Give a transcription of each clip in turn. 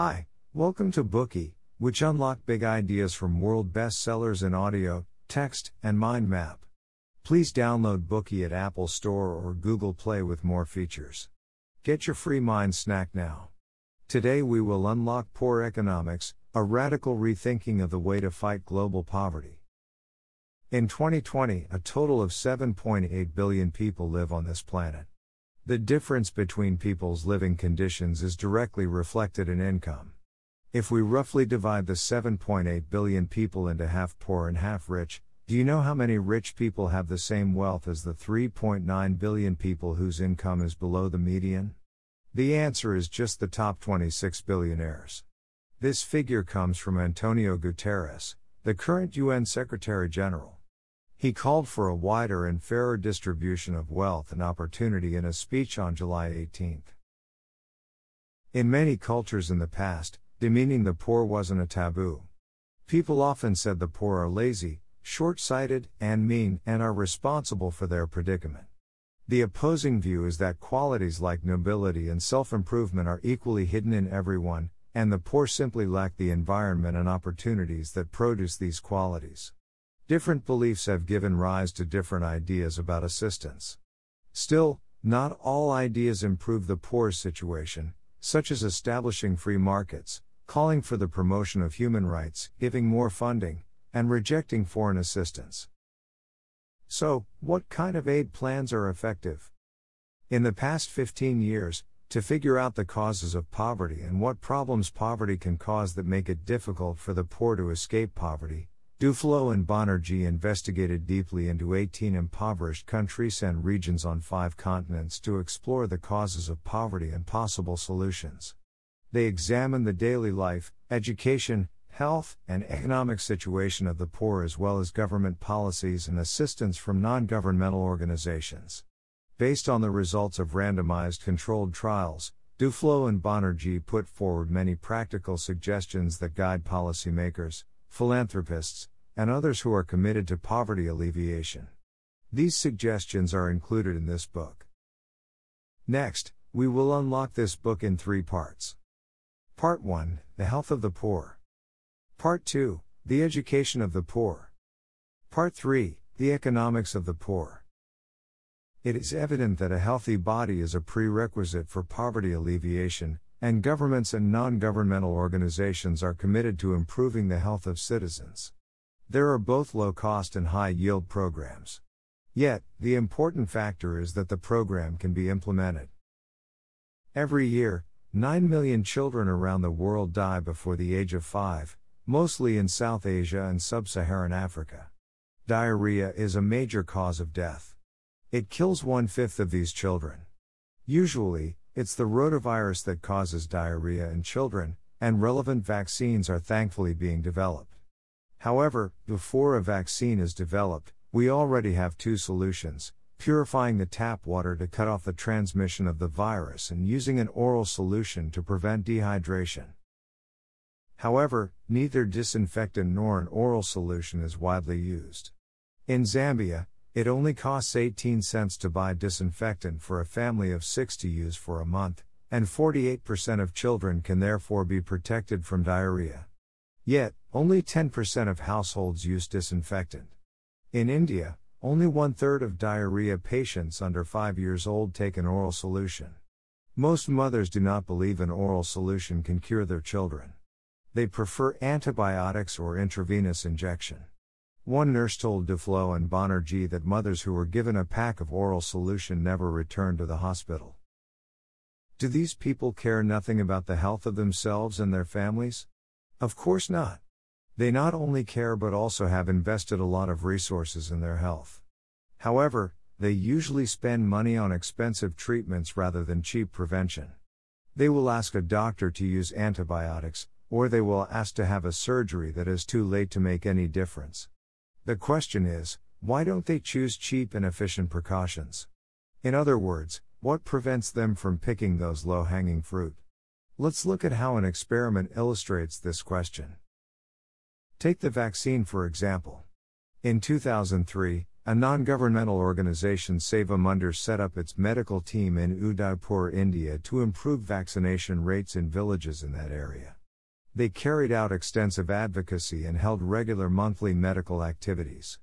Hi, welcome to Bookey, which unlock big ideas from world bestsellers in audio, text, and mind map. Please download Bookey at Apple Store or Google Play with more features. Get your free mind snack now. Today we will unlock poor economics, a radical rethinking of the way to fight global poverty. In 2020, a total of 7.8 billion people live on this planet. The difference between people's living conditions is directly reflected in income. If we roughly divide the 7.8 billion people into half poor and half rich, do you know how many rich people have the same wealth as the 3.9 billion people whose income is below the median? The answer is just the top 26 billionaires. This figure comes from Antonio Guterres, the current UN Secretary General. He called for a wider and fairer distribution of wealth and opportunity in a speech on July 18. In many cultures in the past, demeaning the poor wasn't a taboo. People often said the poor are lazy, short sighted, and mean, and are responsible for their predicament. The opposing view is that qualities like nobility and self improvement are equally hidden in everyone, and the poor simply lack the environment and opportunities that produce these qualities. Different beliefs have given rise to different ideas about assistance. Still, not all ideas improve the poor's situation, such as establishing free markets, calling for the promotion of human rights, giving more funding, and rejecting foreign assistance. So, what kind of aid plans are effective? In the past 15 years, to figure out the causes of poverty and what problems poverty can cause that make it difficult for the poor to escape poverty, Duflo and Banerjee investigated deeply into 18 impoverished countries and regions on five continents to explore the causes of poverty and possible solutions. They examined the daily life, education, health, and economic situation of the poor as well as government policies and assistance from non governmental organizations. Based on the results of randomized controlled trials, Duflo and Banerjee put forward many practical suggestions that guide policymakers, philanthropists, and others who are committed to poverty alleviation. These suggestions are included in this book. Next, we will unlock this book in three parts. Part 1 The Health of the Poor. Part 2 The Education of the Poor. Part 3 The Economics of the Poor. It is evident that a healthy body is a prerequisite for poverty alleviation, and governments and non governmental organizations are committed to improving the health of citizens. There are both low cost and high yield programs. Yet, the important factor is that the program can be implemented. Every year, 9 million children around the world die before the age of 5, mostly in South Asia and Sub Saharan Africa. Diarrhea is a major cause of death. It kills one fifth of these children. Usually, it's the rotavirus that causes diarrhea in children, and relevant vaccines are thankfully being developed. However, before a vaccine is developed, we already have two solutions purifying the tap water to cut off the transmission of the virus and using an oral solution to prevent dehydration. However, neither disinfectant nor an oral solution is widely used. In Zambia, it only costs 18 cents to buy disinfectant for a family of six to use for a month, and 48% of children can therefore be protected from diarrhea. Yet, only 10% of households use disinfectant. In India, only one third of diarrhea patients under 5 years old take an oral solution. Most mothers do not believe an oral solution can cure their children. They prefer antibiotics or intravenous injection. One nurse told Duflo and Banerjee that mothers who were given a pack of oral solution never returned to the hospital. Do these people care nothing about the health of themselves and their families? Of course not. They not only care but also have invested a lot of resources in their health. However, they usually spend money on expensive treatments rather than cheap prevention. They will ask a doctor to use antibiotics, or they will ask to have a surgery that is too late to make any difference. The question is, why don't they choose cheap and efficient precautions? In other words, what prevents them from picking those low hanging fruit? Let's look at how an experiment illustrates this question. Take the vaccine for example. In 2003, a non governmental organization Save Seva set up its medical team in Udaipur, India to improve vaccination rates in villages in that area. They carried out extensive advocacy and held regular monthly medical activities.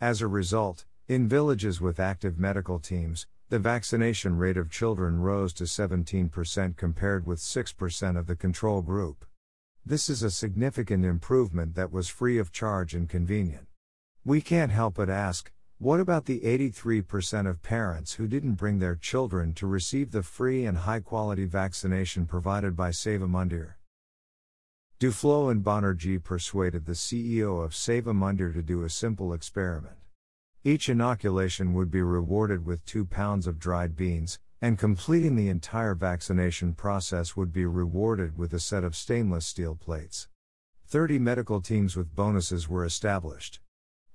As a result, in villages with active medical teams, the vaccination rate of children rose to 17% compared with 6% of the control group. This is a significant improvement that was free of charge and convenient. We can't help but ask what about the 83% of parents who didn't bring their children to receive the free and high quality vaccination provided by Seva Mandir? Duflo and Banerjee persuaded the CEO of Seva Mandir to do a simple experiment. Each inoculation would be rewarded with two pounds of dried beans, and completing the entire vaccination process would be rewarded with a set of stainless steel plates. 30 medical teams with bonuses were established.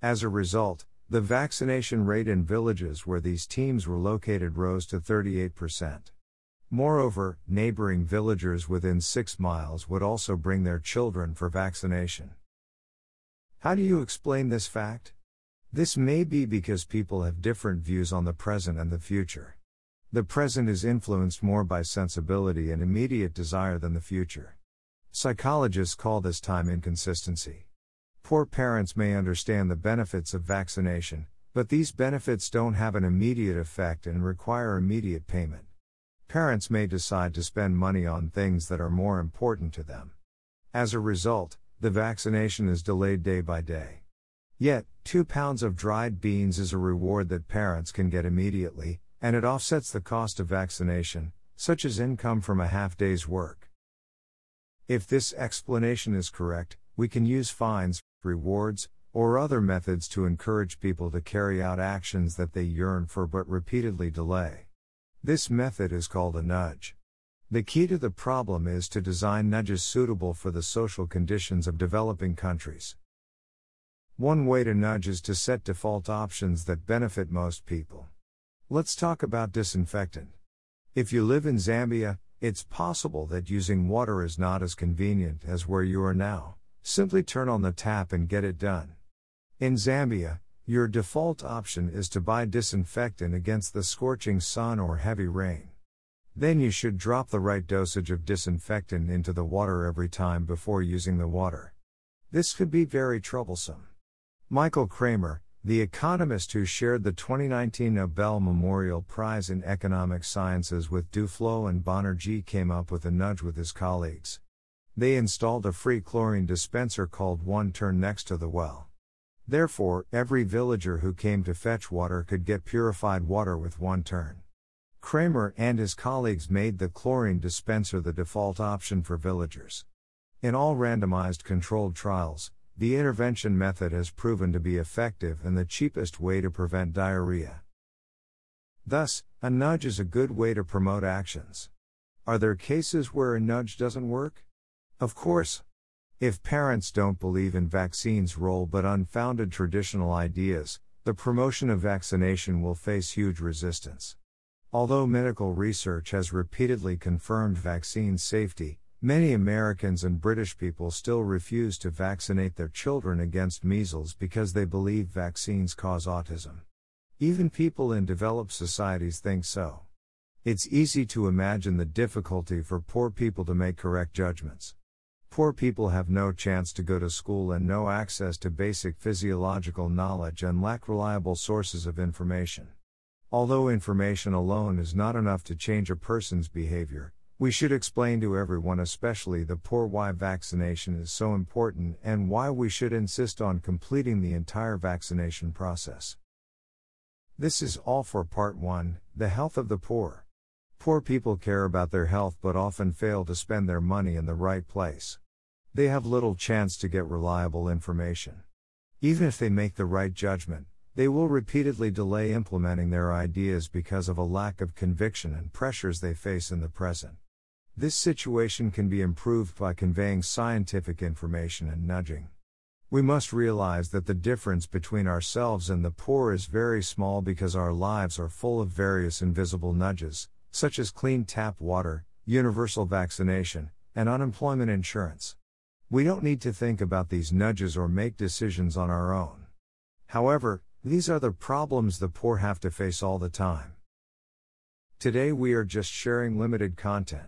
As a result, the vaccination rate in villages where these teams were located rose to 38%. Moreover, neighboring villagers within six miles would also bring their children for vaccination. How do you explain this fact? This may be because people have different views on the present and the future. The present is influenced more by sensibility and immediate desire than the future. Psychologists call this time inconsistency. Poor parents may understand the benefits of vaccination, but these benefits don't have an immediate effect and require immediate payment. Parents may decide to spend money on things that are more important to them. As a result, the vaccination is delayed day by day. Yet, two pounds of dried beans is a reward that parents can get immediately, and it offsets the cost of vaccination, such as income from a half day's work. If this explanation is correct, we can use fines, rewards, or other methods to encourage people to carry out actions that they yearn for but repeatedly delay. This method is called a nudge. The key to the problem is to design nudges suitable for the social conditions of developing countries. One way to nudge is to set default options that benefit most people. Let's talk about disinfectant. If you live in Zambia, it's possible that using water is not as convenient as where you are now. Simply turn on the tap and get it done. In Zambia, your default option is to buy disinfectant against the scorching sun or heavy rain. Then you should drop the right dosage of disinfectant into the water every time before using the water. This could be very troublesome. Michael Kremer, the economist who shared the 2019 Nobel Memorial Prize in Economic Sciences with Duflo and Banerjee came up with a nudge with his colleagues. They installed a free chlorine dispenser called One Turn next to the well. Therefore, every villager who came to fetch water could get purified water with one turn. Kramer and his colleagues made the chlorine dispenser the default option for villagers. In all randomized controlled trials, the intervention method has proven to be effective and the cheapest way to prevent diarrhea. Thus, a nudge is a good way to promote actions. Are there cases where a nudge doesn't work? Of course. If parents don't believe in vaccines' role but unfounded traditional ideas, the promotion of vaccination will face huge resistance. Although medical research has repeatedly confirmed vaccine safety, Many Americans and British people still refuse to vaccinate their children against measles because they believe vaccines cause autism. Even people in developed societies think so. It's easy to imagine the difficulty for poor people to make correct judgments. Poor people have no chance to go to school and no access to basic physiological knowledge and lack reliable sources of information. Although information alone is not enough to change a person's behavior, we should explain to everyone, especially the poor, why vaccination is so important and why we should insist on completing the entire vaccination process. This is all for part 1 The Health of the Poor. Poor people care about their health but often fail to spend their money in the right place. They have little chance to get reliable information. Even if they make the right judgment, they will repeatedly delay implementing their ideas because of a lack of conviction and pressures they face in the present. This situation can be improved by conveying scientific information and nudging. We must realize that the difference between ourselves and the poor is very small because our lives are full of various invisible nudges, such as clean tap water, universal vaccination, and unemployment insurance. We don't need to think about these nudges or make decisions on our own. However, These are the problems the poor have to face all the time. Today we are just sharing limited content.